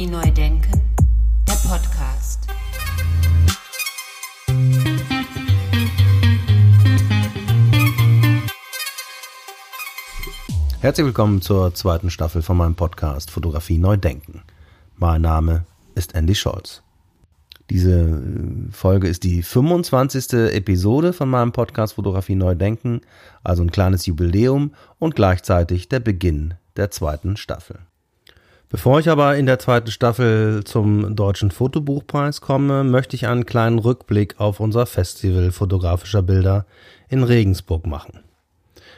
Fotografie neu denken, der Podcast. Herzlich willkommen zur zweiten Staffel von meinem Podcast Fotografie neu denken. Mein Name ist Andy Scholz. Diese äh, Folge ist die 25. Episode von meinem Podcast Fotografie neu denken, also ein kleines Jubiläum und gleichzeitig der Beginn der zweiten Staffel. Bevor ich aber in der zweiten Staffel zum Deutschen Fotobuchpreis komme, möchte ich einen kleinen Rückblick auf unser Festival fotografischer Bilder in Regensburg machen.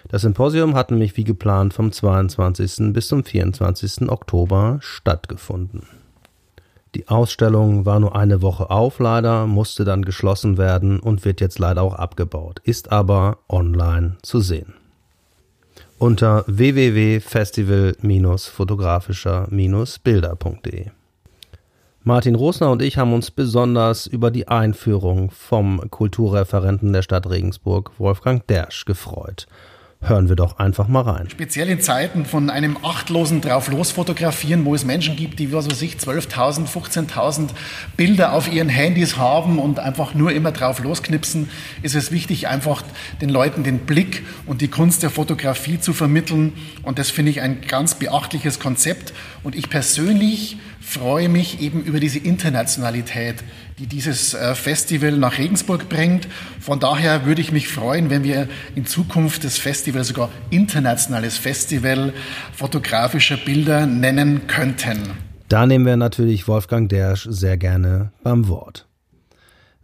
Das Symposium hat nämlich wie geplant vom 22. bis zum 24. Oktober stattgefunden. Die Ausstellung war nur eine Woche auf leider, musste dann geschlossen werden und wird jetzt leider auch abgebaut, ist aber online zu sehen unter www.festival-fotografischer-bilder.de. Martin Rosner und ich haben uns besonders über die Einführung vom Kulturreferenten der Stadt Regensburg, Wolfgang Dersch, gefreut hören wir doch einfach mal rein. Speziell in Zeiten von einem achtlosen Drauf-Los-Fotografieren, wo es Menschen gibt, die, was weiß ich, 12.000, 15.000 Bilder auf ihren Handys haben und einfach nur immer drauf losknipsen, ist es wichtig, einfach den Leuten den Blick und die Kunst der Fotografie zu vermitteln. Und das finde ich ein ganz beachtliches Konzept. Und ich persönlich freue mich eben über diese Internationalität, die dieses äh, Festival nach Regensburg bringt. Von daher würde ich mich freuen, wenn wir in Zukunft das Festival sogar internationales Festival fotografischer Bilder nennen könnten. Da nehmen wir natürlich Wolfgang Dersch sehr gerne beim Wort.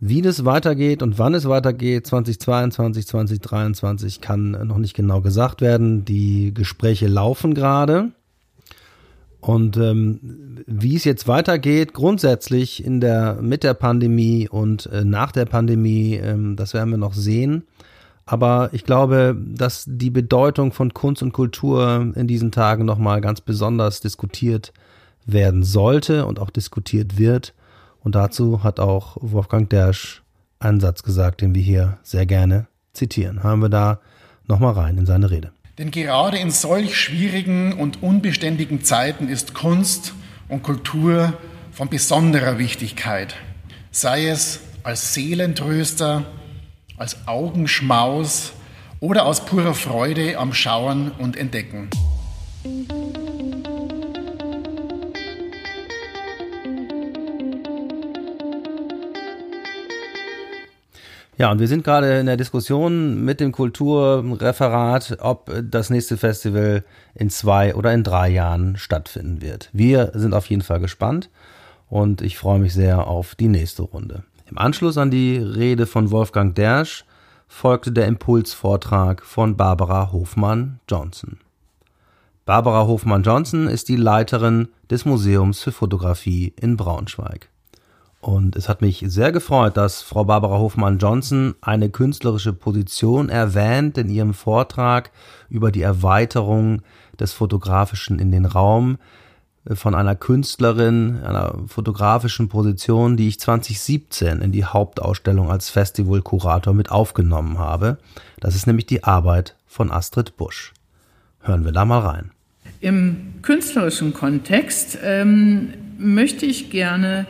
Wie das weitergeht und wann es weitergeht, 2022, 2023, kann noch nicht genau gesagt werden. Die Gespräche laufen gerade. Und ähm, wie es jetzt weitergeht, grundsätzlich in der, mit der Pandemie und äh, nach der Pandemie, ähm, das werden wir noch sehen. Aber ich glaube, dass die Bedeutung von Kunst und Kultur in diesen Tagen nochmal ganz besonders diskutiert werden sollte und auch diskutiert wird. Und dazu hat auch Wolfgang Dersch einen Satz gesagt, den wir hier sehr gerne zitieren. Haben wir da nochmal rein in seine Rede. Denn gerade in solch schwierigen und unbeständigen Zeiten ist Kunst und Kultur von besonderer Wichtigkeit, sei es als Seelentröster, als Augenschmaus oder aus purer Freude am Schauen und Entdecken. Ja, und wir sind gerade in der Diskussion mit dem Kulturreferat, ob das nächste Festival in zwei oder in drei Jahren stattfinden wird. Wir sind auf jeden Fall gespannt und ich freue mich sehr auf die nächste Runde. Im Anschluss an die Rede von Wolfgang Dersch folgte der Impulsvortrag von Barbara Hofmann-Johnson. Barbara Hofmann-Johnson ist die Leiterin des Museums für Fotografie in Braunschweig. Und es hat mich sehr gefreut, dass Frau Barbara Hofmann-Johnson eine künstlerische Position erwähnt in ihrem Vortrag über die Erweiterung des Fotografischen in den Raum äh, von einer Künstlerin, einer fotografischen Position, die ich 2017 in die Hauptausstellung als Festivalkurator mit aufgenommen habe. Das ist nämlich die Arbeit von Astrid Busch. Hören wir da mal rein. Im künstlerischen Kontext ähm, möchte ich gerne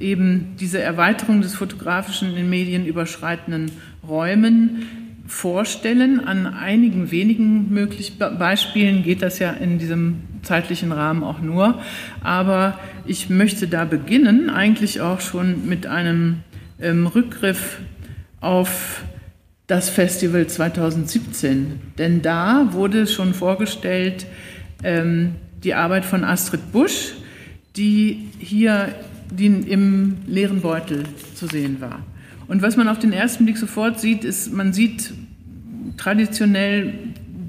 eben diese Erweiterung des fotografischen in Medien überschreitenden Räumen vorstellen. An einigen wenigen möglichen Beispielen geht das ja in diesem zeitlichen Rahmen auch nur. Aber ich möchte da beginnen, eigentlich auch schon mit einem ähm, Rückgriff auf das Festival 2017. Denn da wurde schon vorgestellt ähm, die Arbeit von Astrid Busch, die hier die im leeren Beutel zu sehen war. Und was man auf den ersten Blick sofort sieht, ist, man sieht traditionell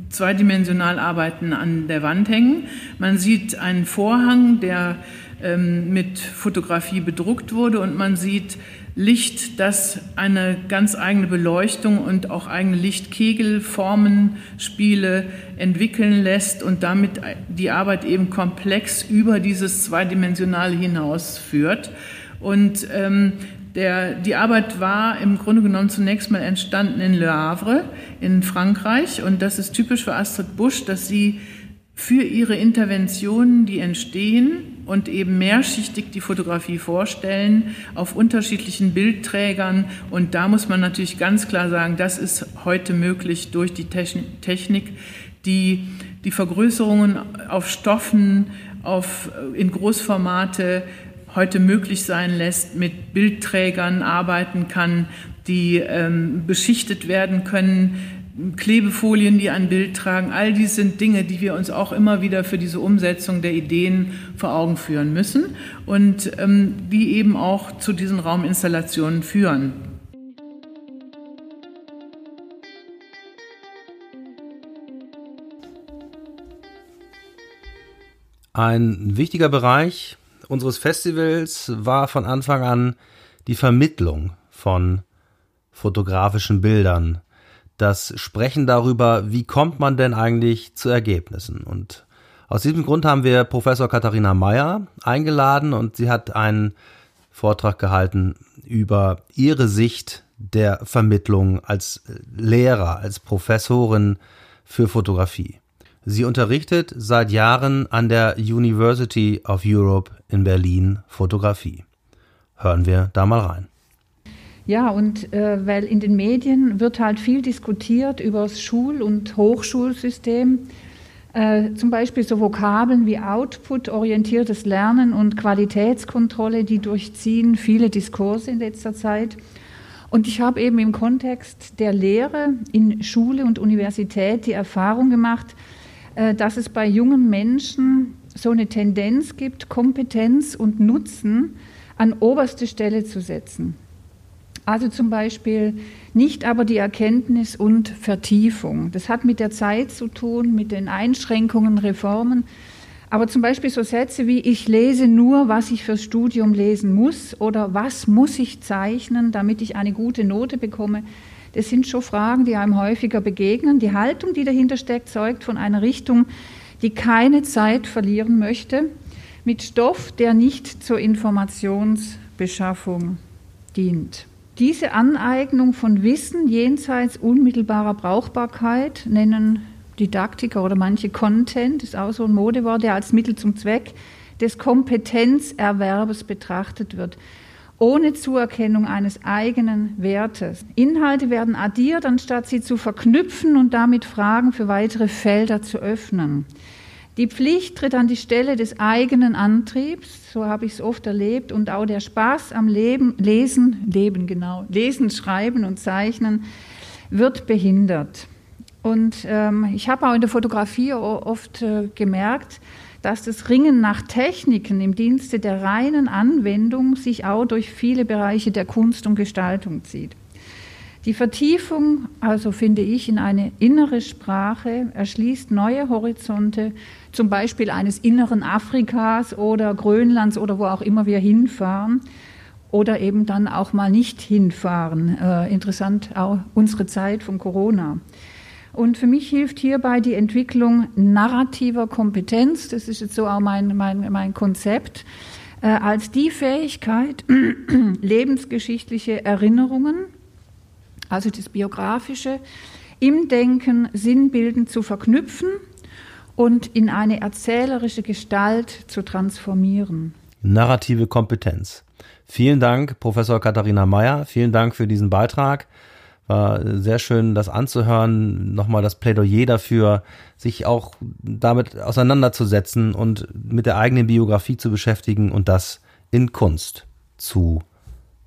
zweidimensional Arbeiten an der Wand hängen. Man sieht einen Vorhang, der ähm, mit Fotografie bedruckt wurde und man sieht Licht, das eine ganz eigene Beleuchtung und auch eigene Lichtkegelformenspiele entwickeln lässt und damit die Arbeit eben komplex über dieses Zweidimensionale hinausführt. Und ähm, der, die Arbeit war im Grunde genommen zunächst mal entstanden in Le Havre in Frankreich und das ist typisch für Astrid Busch, dass sie für ihre Interventionen, die entstehen und eben mehrschichtig die Fotografie vorstellen auf unterschiedlichen Bildträgern. Und da muss man natürlich ganz klar sagen, das ist heute möglich durch die Technik, die die Vergrößerungen auf Stoffen, auf, in Großformate heute möglich sein lässt, mit Bildträgern arbeiten kann, die ähm, beschichtet werden können, Klebefolien, die ein Bild tragen. All dies sind Dinge, die wir uns auch immer wieder für diese Umsetzung der Ideen vor Augen führen müssen und ähm, die eben auch zu diesen Rauminstallationen führen. Ein wichtiger Bereich unseres Festivals war von Anfang an die Vermittlung von fotografischen Bildern. Das Sprechen darüber, wie kommt man denn eigentlich zu Ergebnissen. Und aus diesem Grund haben wir Professor Katharina Meyer eingeladen und sie hat einen Vortrag gehalten über ihre Sicht der Vermittlung als Lehrer, als Professorin für Fotografie. Sie unterrichtet seit Jahren an der University of Europe in Berlin Fotografie. Hören wir da mal rein. Ja, und äh, weil in den Medien wird halt viel diskutiert über das Schul- und Hochschulsystem. Äh, zum Beispiel so Vokabeln wie Output, orientiertes Lernen und Qualitätskontrolle, die durchziehen viele Diskurse in letzter Zeit. Und ich habe eben im Kontext der Lehre in Schule und Universität die Erfahrung gemacht, äh, dass es bei jungen Menschen so eine Tendenz gibt, Kompetenz und Nutzen an oberste Stelle zu setzen. Also zum Beispiel nicht aber die Erkenntnis und Vertiefung. Das hat mit der Zeit zu tun, mit den Einschränkungen, Reformen. Aber zum Beispiel so Sätze wie ich lese nur, was ich fürs Studium lesen muss oder was muss ich zeichnen, damit ich eine gute Note bekomme, das sind schon Fragen, die einem häufiger begegnen. Die Haltung, die dahinter steckt, zeugt von einer Richtung, die keine Zeit verlieren möchte, mit Stoff, der nicht zur Informationsbeschaffung dient. Diese Aneignung von Wissen jenseits unmittelbarer Brauchbarkeit nennen Didaktiker oder manche Content, ist auch so ein Modewort, der als Mittel zum Zweck des Kompetenzerwerbes betrachtet wird ohne Zuerkennung eines eigenen Wertes. Inhalte werden addiert, anstatt sie zu verknüpfen und damit Fragen für weitere Felder zu öffnen. Die Pflicht tritt an die Stelle des eigenen Antriebs, so habe ich es oft erlebt, und auch der Spaß am Leben, Lesen, Leben genau, Lesen, Schreiben und Zeichnen wird behindert. Und ähm, ich habe auch in der Fotografie oft äh, gemerkt, dass das Ringen nach Techniken im Dienste der reinen Anwendung sich auch durch viele Bereiche der Kunst und Gestaltung zieht. Die Vertiefung, also finde ich, in eine innere Sprache erschließt neue Horizonte, zum Beispiel eines inneren Afrikas oder Grönlands oder wo auch immer wir hinfahren oder eben dann auch mal nicht hinfahren. Äh, interessant auch unsere Zeit von Corona. Und für mich hilft hierbei die Entwicklung narrativer Kompetenz, das ist jetzt so auch mein, mein, mein Konzept, äh, als die Fähigkeit, lebensgeschichtliche Erinnerungen, also das Biografische, im Denken sinnbildend zu verknüpfen und in eine erzählerische Gestalt zu transformieren. Narrative Kompetenz. Vielen Dank, Professor Katharina Mayer. Vielen Dank für diesen Beitrag. War sehr schön, das anzuhören. Nochmal das Plädoyer dafür, sich auch damit auseinanderzusetzen und mit der eigenen Biografie zu beschäftigen und das in Kunst zu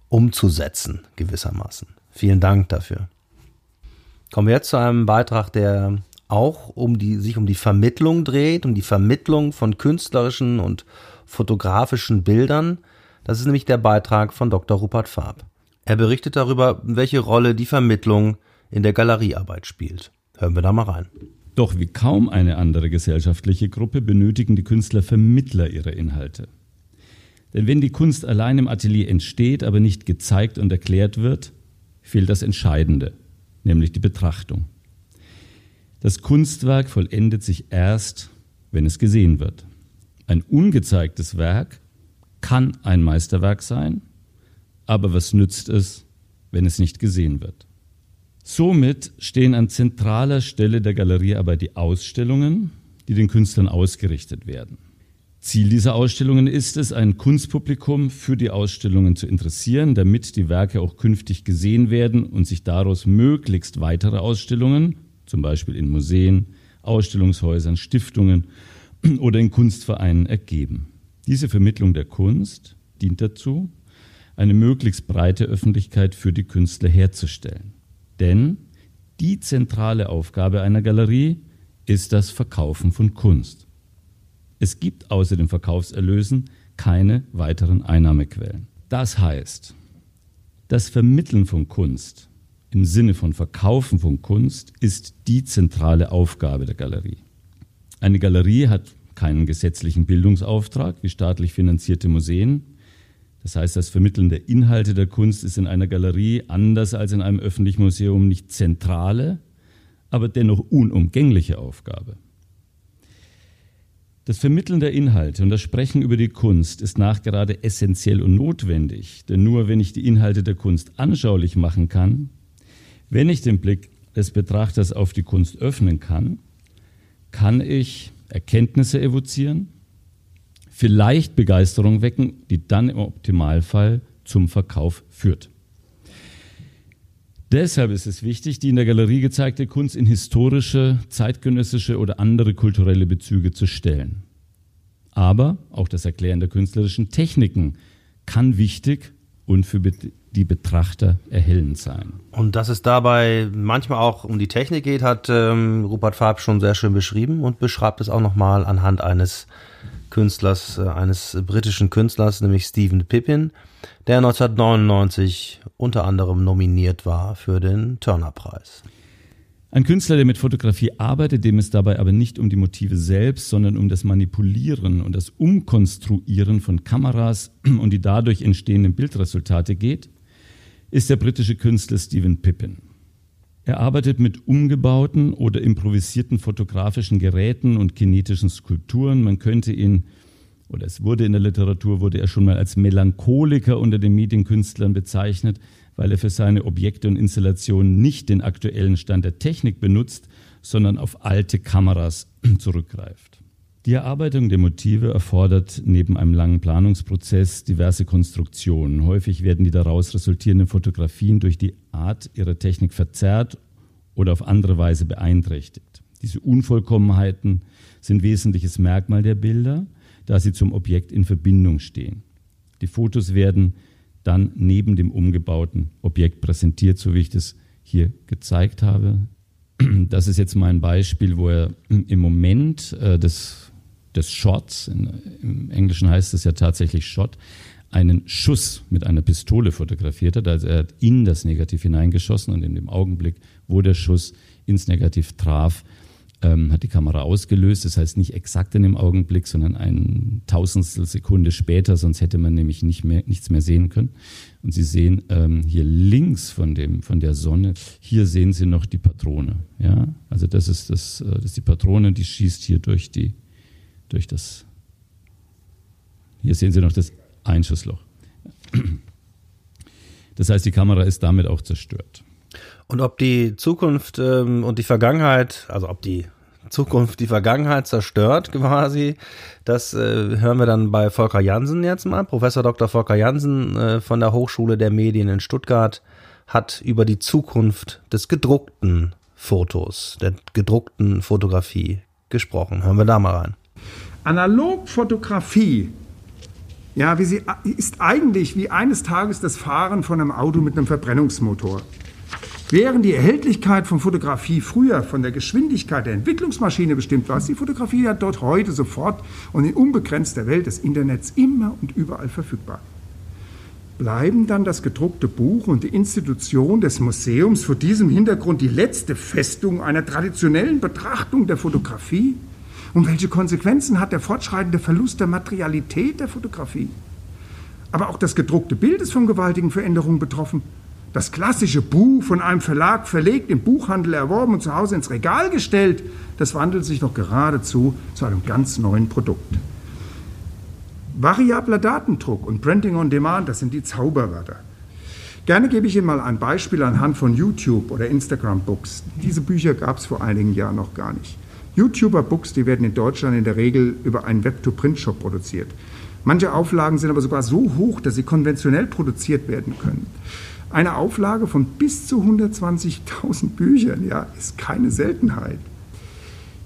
umzusetzen, gewissermaßen. Vielen Dank dafür. Kommen wir jetzt zu einem Beitrag, der auch um die, sich um die Vermittlung dreht, um die Vermittlung von künstlerischen und fotografischen Bildern. Das ist nämlich der Beitrag von Dr. Rupert Farb. Er berichtet darüber, welche Rolle die Vermittlung in der Galeriearbeit spielt. Hören wir da mal rein. Doch wie kaum eine andere gesellschaftliche Gruppe benötigen die Künstler Vermittler ihrer Inhalte. Denn wenn die Kunst allein im Atelier entsteht, aber nicht gezeigt und erklärt wird, fehlt das Entscheidende, nämlich die Betrachtung. Das Kunstwerk vollendet sich erst, wenn es gesehen wird. Ein ungezeigtes Werk kann ein Meisterwerk sein, aber was nützt es, wenn es nicht gesehen wird? Somit stehen an zentraler Stelle der Galeriearbeit die Ausstellungen, die den Künstlern ausgerichtet werden. Ziel dieser Ausstellungen ist es, ein Kunstpublikum für die Ausstellungen zu interessieren, damit die Werke auch künftig gesehen werden und sich daraus möglichst weitere Ausstellungen, zum Beispiel in Museen, Ausstellungshäusern, Stiftungen oder in Kunstvereinen ergeben. Diese Vermittlung der Kunst dient dazu, eine möglichst breite Öffentlichkeit für die Künstler herzustellen. Denn die zentrale Aufgabe einer Galerie ist das Verkaufen von Kunst. Es gibt außer den Verkaufserlösen keine weiteren Einnahmequellen. Das heißt, das Vermitteln von Kunst im Sinne von Verkaufen von Kunst ist die zentrale Aufgabe der Galerie. Eine Galerie hat keinen gesetzlichen Bildungsauftrag wie staatlich finanzierte Museen. Das heißt, das Vermitteln der Inhalte der Kunst ist in einer Galerie anders als in einem öffentlichen Museum nicht zentrale, aber dennoch unumgängliche Aufgabe. Das Vermitteln der Inhalte und das Sprechen über die Kunst ist nachgerade essentiell und notwendig, denn nur wenn ich die Inhalte der Kunst anschaulich machen kann, wenn ich den Blick des Betrachters auf die Kunst öffnen kann, kann ich Erkenntnisse evozieren, vielleicht Begeisterung wecken, die dann im Optimalfall zum Verkauf führt. Deshalb ist es wichtig, die in der Galerie gezeigte Kunst in historische, zeitgenössische oder andere kulturelle Bezüge zu stellen. Aber auch das Erklären der künstlerischen Techniken kann wichtig und für die Betrachter erhellend sein. Und dass es dabei manchmal auch um die Technik geht, hat ähm, Rupert Farb schon sehr schön beschrieben und beschreibt es auch nochmal anhand eines Künstlers, äh, eines britischen Künstlers, nämlich Stephen Pippin, der 1999 unter anderem nominiert war für den Turner-Preis. Ein Künstler, der mit Fotografie arbeitet, dem es dabei aber nicht um die Motive selbst, sondern um das Manipulieren und das Umkonstruieren von Kameras und die dadurch entstehenden Bildresultate geht, ist der britische Künstler Stephen Pippin. Er arbeitet mit umgebauten oder improvisierten fotografischen Geräten und kinetischen Skulpturen. Man könnte ihn, oder es wurde in der Literatur, wurde er schon mal als Melancholiker unter den Medienkünstlern bezeichnet, weil er für seine Objekte und Installationen nicht den aktuellen Stand der Technik benutzt, sondern auf alte Kameras zurückgreift. Die Erarbeitung der Motive erfordert neben einem langen Planungsprozess diverse Konstruktionen. Häufig werden die daraus resultierenden Fotografien durch die Art ihrer Technik verzerrt oder auf andere Weise beeinträchtigt. Diese Unvollkommenheiten sind wesentliches Merkmal der Bilder, da sie zum Objekt in Verbindung stehen. Die Fotos werden dann neben dem umgebauten Objekt präsentiert, so wie ich das hier gezeigt habe. Das ist jetzt mein Beispiel, wo er im Moment äh, des des Shots, in, im Englischen heißt es ja tatsächlich Shot, einen Schuss mit einer Pistole fotografiert hat. Also er hat in das Negativ hineingeschossen und in dem Augenblick, wo der Schuss ins Negativ traf, ähm, hat die Kamera ausgelöst. Das heißt nicht exakt in dem Augenblick, sondern ein Tausendstel Sekunde später, sonst hätte man nämlich nicht mehr, nichts mehr sehen können. Und Sie sehen ähm, hier links von, dem, von der Sonne, hier sehen Sie noch die Patrone. Ja? Also das ist, das, äh, das ist die Patrone, die schießt hier durch die, durch das. Hier sehen Sie noch das Einschussloch. Das heißt, die Kamera ist damit auch zerstört. Und ob die Zukunft ähm, und die Vergangenheit, also ob die Zukunft die Vergangenheit zerstört quasi, das äh, hören wir dann bei Volker Jansen jetzt mal. Professor Dr. Volker Jansen äh, von der Hochschule der Medien in Stuttgart hat über die Zukunft des gedruckten Fotos, der gedruckten Fotografie gesprochen. Hören wir da mal rein. Analogfotografie ja, wie sie, ist eigentlich wie eines Tages das Fahren von einem Auto mit einem Verbrennungsmotor. Während die Erhältlichkeit von Fotografie früher von der Geschwindigkeit der Entwicklungsmaschine bestimmt war, ist die Fotografie ja dort heute sofort und in unbegrenzter Welt des Internets immer und überall verfügbar. Bleiben dann das gedruckte Buch und die Institution des Museums vor diesem Hintergrund die letzte Festung einer traditionellen Betrachtung der Fotografie? Und welche Konsequenzen hat der fortschreitende Verlust der Materialität der Fotografie? Aber auch das gedruckte Bild ist von gewaltigen Veränderungen betroffen. Das klassische Buch von einem Verlag verlegt, im Buchhandel erworben und zu Hause ins Regal gestellt, das wandelt sich doch geradezu zu einem ganz neuen Produkt. Variabler Datendruck und Printing on Demand, das sind die Zauberwörter. Gerne gebe ich Ihnen mal ein Beispiel anhand von YouTube oder Instagram Books. Diese Bücher gab es vor einigen Jahren noch gar nicht. YouTuber-Books, die werden in Deutschland in der Regel über einen Web-to-Print-Shop produziert. Manche Auflagen sind aber sogar so hoch, dass sie konventionell produziert werden können. Eine Auflage von bis zu 120.000 Büchern ja, ist keine Seltenheit.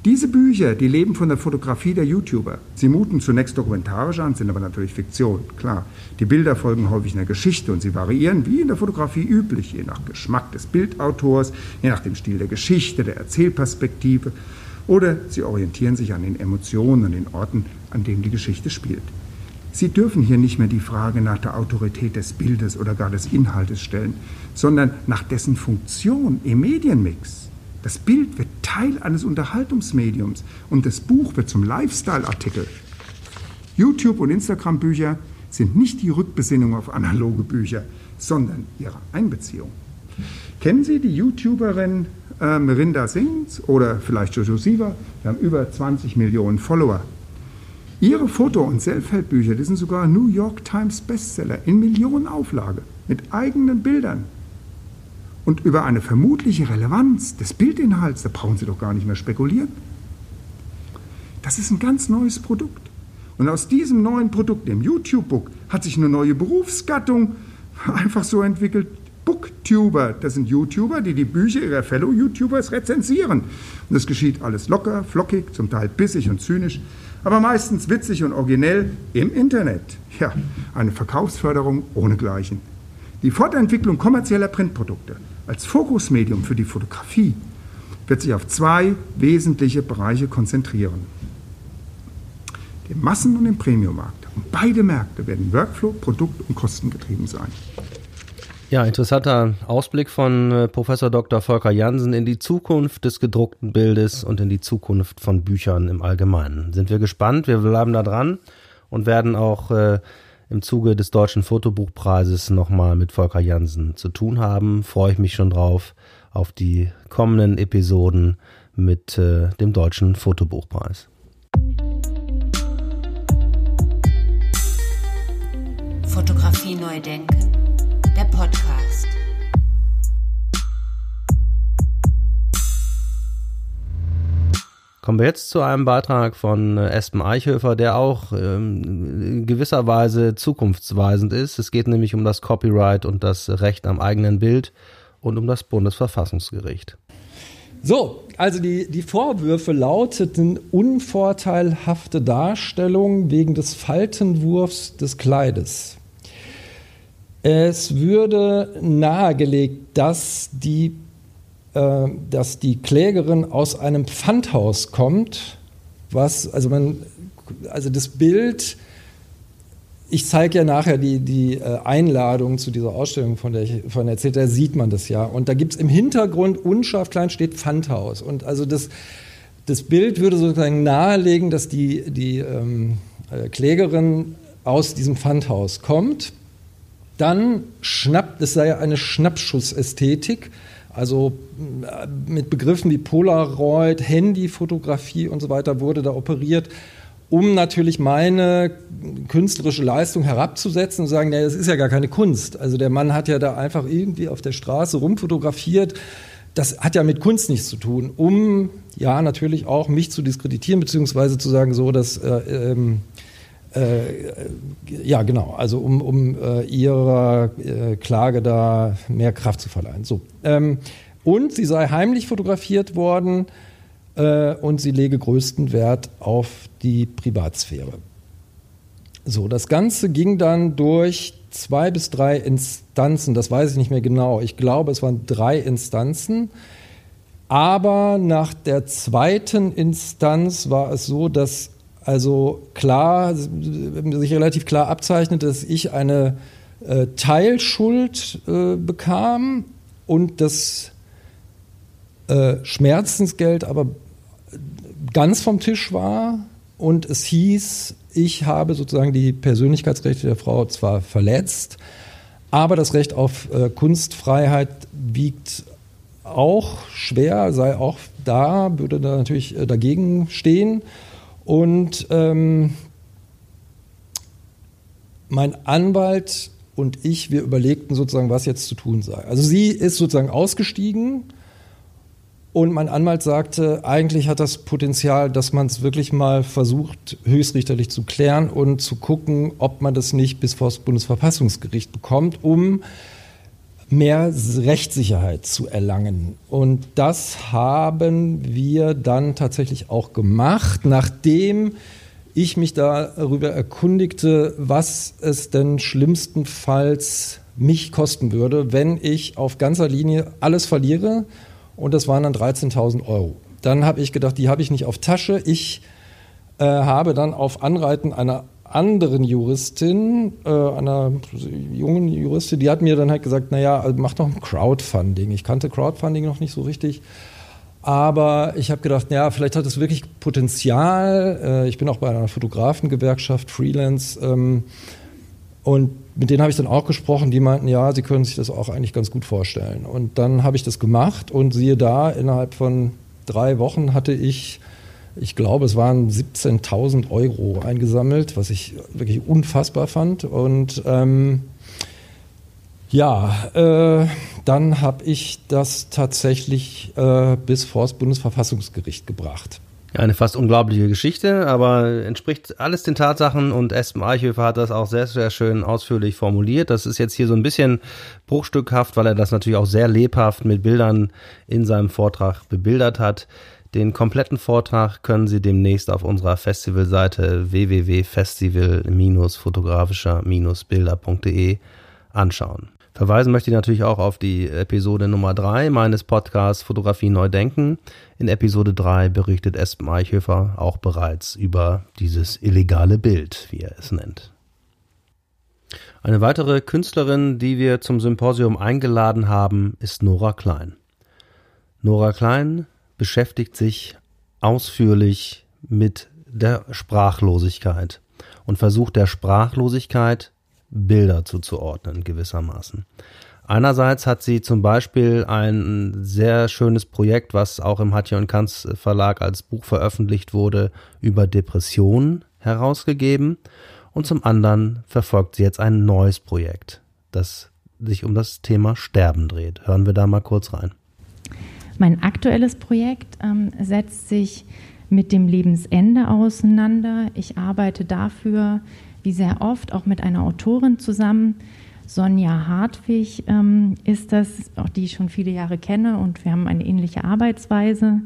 Diese Bücher, die leben von der Fotografie der YouTuber. Sie muten zunächst dokumentarisch an, sind aber natürlich Fiktion, klar. Die Bilder folgen häufig einer Geschichte und sie variieren wie in der Fotografie üblich, je nach Geschmack des Bildautors, je nach dem Stil der Geschichte, der Erzählperspektive oder sie orientieren sich an den Emotionen, an den Orten, an denen die Geschichte spielt. Sie dürfen hier nicht mehr die Frage nach der Autorität des Bildes oder gar des Inhaltes stellen, sondern nach dessen Funktion im Medienmix. Das Bild wird Teil eines Unterhaltungsmediums und das Buch wird zum Lifestyle-Artikel. YouTube- und Instagram-Bücher sind nicht die Rückbesinnung auf analoge Bücher, sondern ihre Einbeziehung. Kennen Sie die YouTuberin äh, Merinda Sings oder vielleicht Jojo Siva? Wir haben über 20 Millionen Follower. Ihre Foto- und Selfhelp-Bücher, die sind sogar New York Times Bestseller in Millionenauflage mit eigenen Bildern. Und über eine vermutliche Relevanz des Bildinhalts, da brauchen Sie doch gar nicht mehr spekulieren. Das ist ein ganz neues Produkt. Und aus diesem neuen Produkt, dem YouTube-Book, hat sich eine neue Berufsgattung einfach so entwickelt. Booktuber, das sind YouTuber, die die Bücher ihrer Fellow-YouTubers rezensieren. Und das geschieht alles locker, flockig, zum Teil bissig und zynisch, aber meistens witzig und originell im Internet. Ja, eine Verkaufsförderung ohnegleichen. Die Fortentwicklung kommerzieller Printprodukte als Fokusmedium für die Fotografie wird sich auf zwei wesentliche Bereiche konzentrieren. Den Massen- und den Premiummarkt. Und beide Märkte werden Workflow, Produkt und kostengetrieben sein. Ja, interessanter Ausblick von äh, Professor Dr. Volker Jansen in die Zukunft des gedruckten Bildes und in die Zukunft von Büchern im Allgemeinen. Sind wir gespannt, wir bleiben da dran und werden auch äh, im Zuge des Deutschen Fotobuchpreises nochmal mit Volker Jansen zu tun haben. Freue ich mich schon drauf auf die kommenden Episoden mit äh, dem Deutschen Fotobuchpreis. Fotografie neu denken, Podcast. Kommen wir jetzt zu einem Beitrag von äh, Espen Eichhöfer, der auch ähm, in gewisser Weise zukunftsweisend ist. Es geht nämlich um das Copyright und das Recht am eigenen Bild und um das Bundesverfassungsgericht. So, also die, die Vorwürfe lauteten unvorteilhafte Darstellung wegen des Faltenwurfs des Kleides. Es würde nahegelegt, dass die äh, dass die Klägerin aus einem Pfandhaus kommt, was, also man, also das Bild, ich zeige ja nachher die, die äh, Einladung zu dieser Ausstellung, von der ich von erzählt da sieht man das ja. Und da gibt es im Hintergrund unscharf klein steht Pfandhaus. Und also das, das Bild würde sozusagen nahelegen, dass die, die ähm, äh, Klägerin aus diesem Pfandhaus kommt. Dann schnappt, es sei eine Schnappschussästhetik. Also äh, mit Begriffen wie Polaroid, Handyfotografie und so weiter wurde da operiert, um natürlich meine künstlerische Leistung herabzusetzen und sagen, naja, das ist ja gar keine Kunst. Also der Mann hat ja da einfach irgendwie auf der Straße rumfotografiert. Das hat ja mit Kunst nichts zu tun, um ja natürlich auch mich zu diskreditieren, beziehungsweise zu sagen, so, dass äh, ähm, äh, ja, genau, also um, um äh, ihrer äh, Klage da mehr Kraft zu verleihen. So. Ähm, und sie sei heimlich fotografiert worden äh, und sie lege größten Wert auf die Privatsphäre. So, das Ganze ging dann durch zwei bis drei Instanzen, das weiß ich nicht mehr genau. Ich glaube, es waren drei Instanzen. Aber nach der zweiten Instanz war es so, dass also klar, sich relativ klar abzeichnet, dass ich eine äh, Teilschuld äh, bekam und das äh, Schmerzensgeld aber ganz vom Tisch war und es hieß, ich habe sozusagen die Persönlichkeitsrechte der Frau zwar verletzt, aber das Recht auf äh, Kunstfreiheit wiegt auch schwer, sei auch da, würde da natürlich äh, dagegen stehen. Und ähm, mein Anwalt und ich, wir überlegten sozusagen, was jetzt zu tun sei. Also sie ist sozusagen ausgestiegen Und mein Anwalt sagte, eigentlich hat das Potenzial, dass man es wirklich mal versucht, höchstrichterlich zu klären und zu gucken, ob man das nicht bis vor das Bundesverfassungsgericht bekommt, um mehr Rechtssicherheit zu erlangen. Und das haben wir dann tatsächlich auch gemacht, nachdem ich mich darüber erkundigte, was es denn schlimmstenfalls mich kosten würde, wenn ich auf ganzer Linie alles verliere. Und das waren dann 13.000 Euro. Dann habe ich gedacht, die habe ich nicht auf Tasche. Ich äh, habe dann auf Anreiten einer anderen Juristin, äh, einer jungen Juristin, die hat mir dann halt gesagt, naja, mach doch ein Crowdfunding. Ich kannte Crowdfunding noch nicht so richtig. Aber ich habe gedacht, ja, vielleicht hat es wirklich Potenzial. Äh, ich bin auch bei einer Fotografengewerkschaft, Freelance. Ähm, und mit denen habe ich dann auch gesprochen, die meinten, ja, sie können sich das auch eigentlich ganz gut vorstellen. Und dann habe ich das gemacht und siehe da, innerhalb von drei Wochen hatte ich, ich glaube, es waren 17.000 Euro eingesammelt, was ich wirklich unfassbar fand. Und ähm, ja, äh, dann habe ich das tatsächlich äh, bis vor das Bundesverfassungsgericht gebracht. Eine fast unglaubliche Geschichte, aber entspricht alles den Tatsachen und Espen Eichhöfer hat das auch sehr, sehr schön ausführlich formuliert. Das ist jetzt hier so ein bisschen bruchstückhaft, weil er das natürlich auch sehr lebhaft mit Bildern in seinem Vortrag bebildert hat. Den kompletten Vortrag können Sie demnächst auf unserer Festivalseite www.festival-fotografischer-bilder.de anschauen. Verweisen möchte ich natürlich auch auf die Episode Nummer 3 meines Podcasts Fotografie neu denken. In Episode 3 berichtet Espen Eichhöfer auch bereits über dieses illegale Bild, wie er es nennt. Eine weitere Künstlerin, die wir zum Symposium eingeladen haben, ist Nora Klein. Nora Klein beschäftigt sich ausführlich mit der Sprachlosigkeit und versucht der Sprachlosigkeit Bilder zuzuordnen gewissermaßen. Einerseits hat sie zum Beispiel ein sehr schönes Projekt, was auch im Hatje und Kanz Verlag als Buch veröffentlicht wurde, über Depressionen herausgegeben. Und zum anderen verfolgt sie jetzt ein neues Projekt, das sich um das Thema Sterben dreht. Hören wir da mal kurz rein. Mein aktuelles Projekt ähm, setzt sich mit dem Lebensende auseinander. Ich arbeite dafür wie sehr oft auch mit einer Autorin zusammen. Sonja Hartwig ähm, ist das, auch die ich schon viele Jahre kenne und wir haben eine ähnliche Arbeitsweise.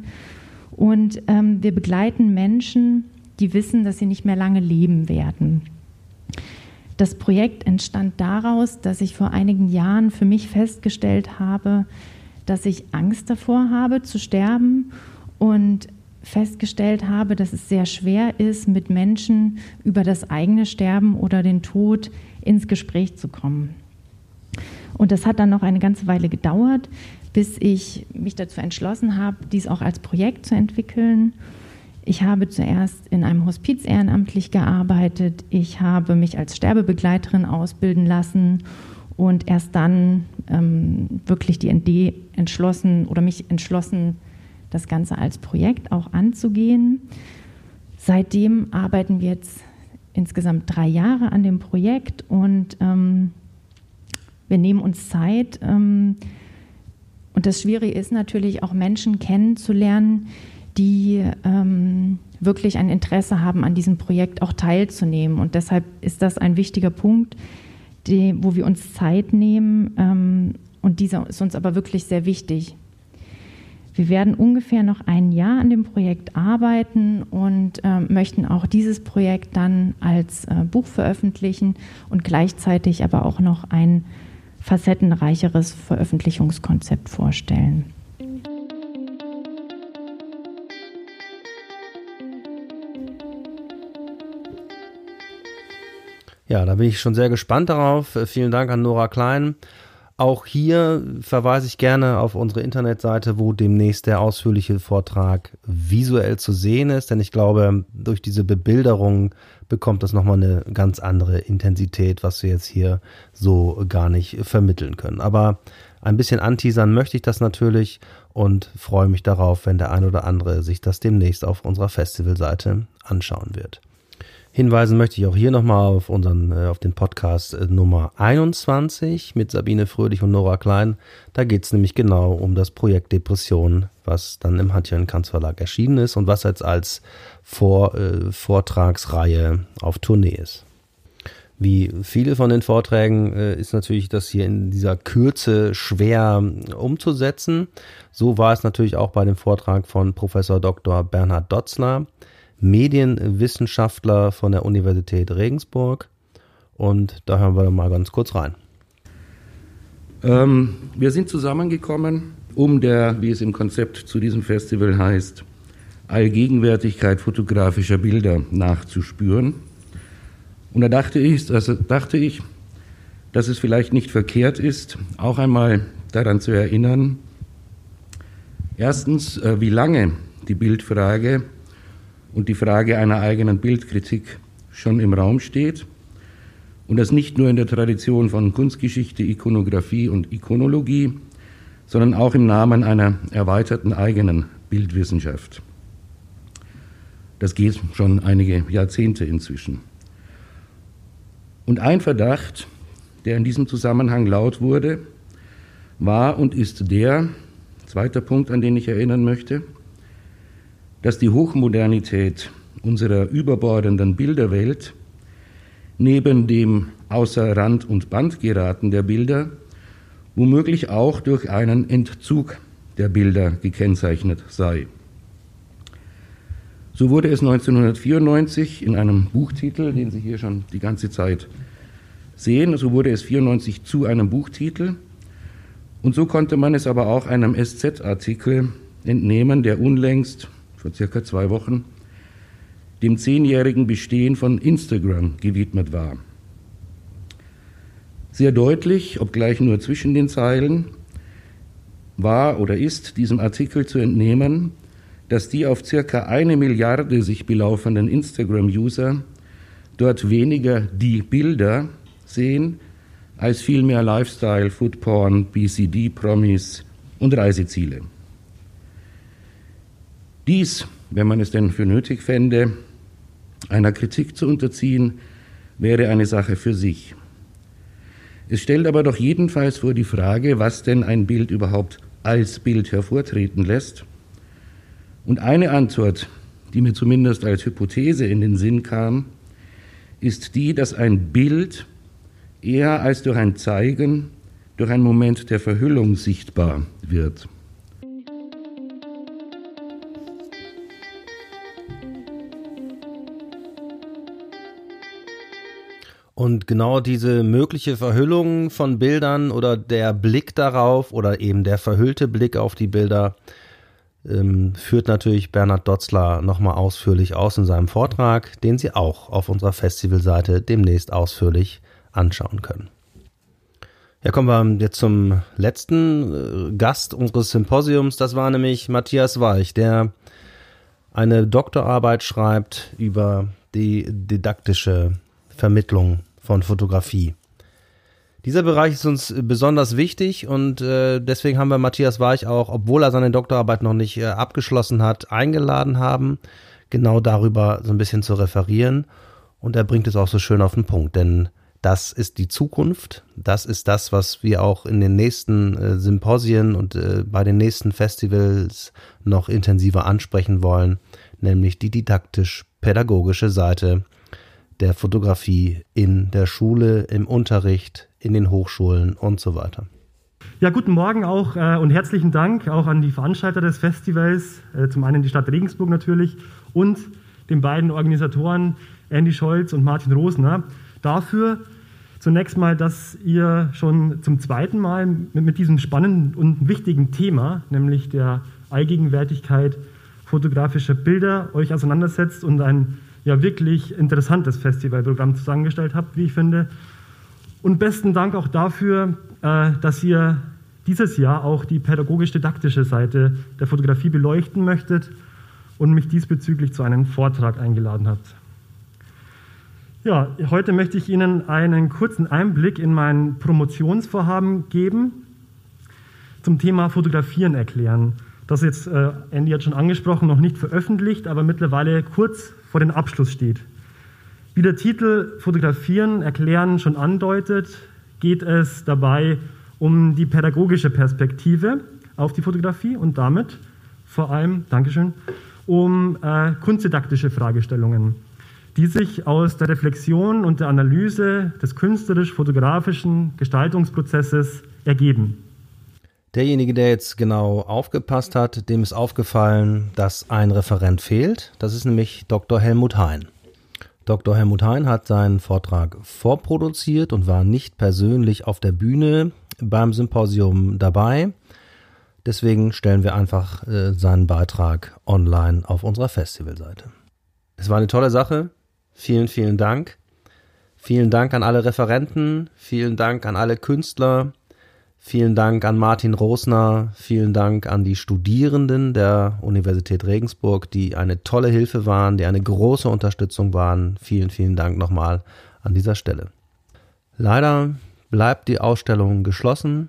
Und ähm, wir begleiten Menschen, die wissen, dass sie nicht mehr lange leben werden. Das Projekt entstand daraus, dass ich vor einigen Jahren für mich festgestellt habe, dass ich Angst davor habe zu sterben und festgestellt habe, dass es sehr schwer ist, mit Menschen über das eigene Sterben oder den Tod ins Gespräch zu kommen. Und das hat dann noch eine ganze Weile gedauert, bis ich mich dazu entschlossen habe, dies auch als Projekt zu entwickeln. Ich habe zuerst in einem Hospiz ehrenamtlich gearbeitet. Ich habe mich als Sterbebegleiterin ausbilden lassen und erst dann ähm, wirklich die ND entschlossen oder mich entschlossen, das Ganze als Projekt auch anzugehen. Seitdem arbeiten wir jetzt insgesamt drei Jahre an dem Projekt und ähm, wir nehmen uns Zeit. Ähm, und das Schwierige ist natürlich auch Menschen kennenzulernen, die ähm, wirklich ein Interesse haben, an diesem Projekt auch teilzunehmen. Und deshalb ist das ein wichtiger Punkt, die, wo wir uns Zeit nehmen. Ähm, und dieser ist uns aber wirklich sehr wichtig. Wir werden ungefähr noch ein Jahr an dem Projekt arbeiten und äh, möchten auch dieses Projekt dann als äh, Buch veröffentlichen und gleichzeitig aber auch noch ein facettenreicheres Veröffentlichungskonzept vorstellen. Ja, da bin ich schon sehr gespannt darauf. Vielen Dank an Nora Klein. Auch hier verweise ich gerne auf unsere Internetseite, wo demnächst der ausführliche Vortrag visuell zu sehen ist, denn ich glaube, durch diese Bebilderung bekommt das nochmal eine ganz andere Intensität, was wir jetzt hier so gar nicht vermitteln können. Aber ein bisschen anteasern möchte ich das natürlich und freue mich darauf, wenn der ein oder andere sich das demnächst auf unserer Festivalseite anschauen wird. Hinweisen möchte ich auch hier nochmal auf unseren, äh, auf den Podcast äh, Nummer 21 mit Sabine Fröhlich und Nora Klein. Da geht es nämlich genau um das Projekt Depression, was dann im Hantje Kanz Verlag erschienen ist und was jetzt als Vor, äh, Vortragsreihe auf Tournee ist. Wie viele von den Vorträgen äh, ist natürlich das hier in dieser Kürze schwer umzusetzen. So war es natürlich auch bei dem Vortrag von Professor Dr. Bernhard Dotzler. Medienwissenschaftler von der Universität Regensburg. Und da hören wir mal ganz kurz rein. Ähm, wir sind zusammengekommen, um der, wie es im Konzept zu diesem Festival heißt, Allgegenwärtigkeit fotografischer Bilder nachzuspüren. Und da dachte ich, also dachte ich, dass es vielleicht nicht verkehrt ist, auch einmal daran zu erinnern, erstens, äh, wie lange die Bildfrage und die Frage einer eigenen Bildkritik schon im Raum steht und das nicht nur in der Tradition von Kunstgeschichte, Ikonographie und Ikonologie, sondern auch im Namen einer erweiterten eigenen Bildwissenschaft. Das geht schon einige Jahrzehnte inzwischen. Und ein Verdacht, der in diesem Zusammenhang laut wurde, war und ist der, zweiter Punkt, an den ich erinnern möchte, dass die Hochmodernität unserer überbordenden Bilderwelt neben dem außer Rand und Band geraten der Bilder womöglich auch durch einen Entzug der Bilder gekennzeichnet sei. So wurde es 1994 in einem Buchtitel, den Sie hier schon die ganze Zeit sehen, so wurde es 94 zu einem Buchtitel und so konnte man es aber auch einem SZ-Artikel entnehmen, der unlängst vor circa zwei Wochen, dem zehnjährigen Bestehen von Instagram gewidmet war. Sehr deutlich, obgleich nur zwischen den Zeilen, war oder ist diesem Artikel zu entnehmen, dass die auf circa eine Milliarde sich belaufenden Instagram-User dort weniger die Bilder sehen, als vielmehr Lifestyle, Foodporn, BCD-Promis und Reiseziele. Dies, wenn man es denn für nötig fände, einer Kritik zu unterziehen, wäre eine Sache für sich. Es stellt aber doch jedenfalls vor die Frage, was denn ein Bild überhaupt als Bild hervortreten lässt. Und eine Antwort, die mir zumindest als Hypothese in den Sinn kam, ist die, dass ein Bild eher als durch ein Zeigen, durch einen Moment der Verhüllung sichtbar wird. Und genau diese mögliche Verhüllung von Bildern oder der Blick darauf oder eben der verhüllte Blick auf die Bilder ähm, führt natürlich Bernhard Dotzler nochmal ausführlich aus in seinem Vortrag, den Sie auch auf unserer Festivalseite demnächst ausführlich anschauen können. Ja, kommen wir jetzt zum letzten äh, Gast unseres Symposiums. Das war nämlich Matthias Weich, der eine Doktorarbeit schreibt über die didaktische Vermittlung von Fotografie. Dieser Bereich ist uns besonders wichtig und äh, deswegen haben wir Matthias Weich auch, obwohl er seine Doktorarbeit noch nicht äh, abgeschlossen hat, eingeladen haben, genau darüber so ein bisschen zu referieren. Und er bringt es auch so schön auf den Punkt, denn das ist die Zukunft. Das ist das, was wir auch in den nächsten äh, Symposien und äh, bei den nächsten Festivals noch intensiver ansprechen wollen, nämlich die didaktisch-pädagogische Seite der Fotografie in der Schule, im Unterricht, in den Hochschulen und so weiter. Ja, guten Morgen auch äh, und herzlichen Dank auch an die Veranstalter des Festivals, äh, zum einen die Stadt Regensburg natürlich und den beiden Organisatoren Andy Scholz und Martin Rosner dafür zunächst mal, dass ihr schon zum zweiten Mal mit, mit diesem spannenden und wichtigen Thema, nämlich der Allgegenwärtigkeit fotografischer Bilder, euch auseinandersetzt und ein ja wirklich interessantes Festivalprogramm zusammengestellt habt, wie ich finde. Und besten Dank auch dafür, äh, dass ihr dieses Jahr auch die pädagogisch-didaktische Seite der Fotografie beleuchten möchtet und mich diesbezüglich zu einem Vortrag eingeladen habt. Ja, heute möchte ich Ihnen einen kurzen Einblick in mein Promotionsvorhaben geben, zum Thema Fotografieren erklären. Das jetzt, äh, Andy hat schon angesprochen, noch nicht veröffentlicht, aber mittlerweile kurz vor dem Abschluss steht. Wie der Titel Fotografieren, Erklären schon andeutet, geht es dabei um die pädagogische Perspektive auf die Fotografie und damit vor allem, Dankeschön, um äh, kunstdidaktische Fragestellungen, die sich aus der Reflexion und der Analyse des künstlerisch-fotografischen Gestaltungsprozesses ergeben. Derjenige, der jetzt genau aufgepasst hat, dem ist aufgefallen, dass ein Referent fehlt. Das ist nämlich Dr. Helmut Hein. Dr. Helmut Hein hat seinen Vortrag vorproduziert und war nicht persönlich auf der Bühne beim Symposium dabei. Deswegen stellen wir einfach äh, seinen Beitrag online auf unserer Festivalseite. Es war eine tolle Sache. Vielen, vielen Dank. Vielen Dank an alle Referenten. Vielen Dank an alle Künstler. Vielen Dank an Martin Rosner. Vielen Dank an die Studierenden der Universität Regensburg, die eine tolle Hilfe waren, die eine große Unterstützung waren. Vielen, vielen Dank nochmal an dieser Stelle. Leider bleibt die Ausstellung geschlossen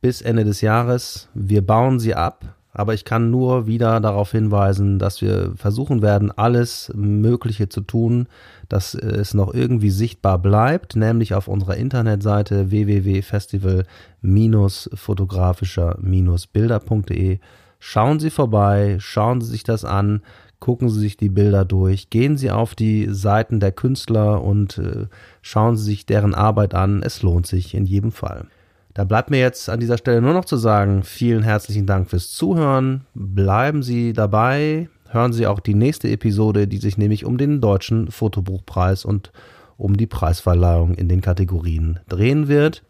bis Ende des Jahres. Wir bauen sie ab, aber ich kann nur wieder darauf hinweisen, dass wir versuchen werden, alles Mögliche zu tun, dass es noch irgendwie sichtbar bleibt, nämlich auf unserer Internetseite www.festival-fotografischer-bilder.de. Schauen Sie vorbei, schauen Sie sich das an, gucken Sie sich die Bilder durch, gehen Sie auf die Seiten der Künstler und äh, schauen Sie sich deren Arbeit an. Es lohnt sich in jedem Fall. Da bleibt mir jetzt an dieser Stelle nur noch zu sagen, vielen herzlichen Dank fürs Zuhören. Bleiben Sie dabei, hören Sie auch die nächste Episode, die sich nämlich um den deutschen Fotobuchpreis und um die Preisverleihung in den Kategorien drehen wird.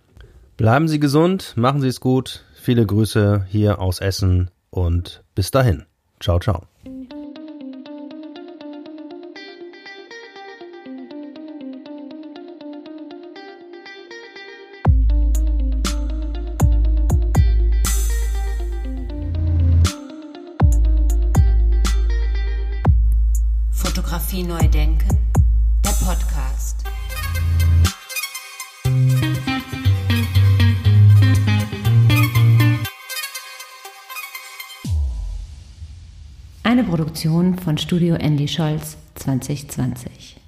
Bleiben Sie gesund, machen Sie es gut. Viele Grüße hier aus Essen und bis dahin. Ciao, ciao. Produktion von Studio Andy Scholz 2020.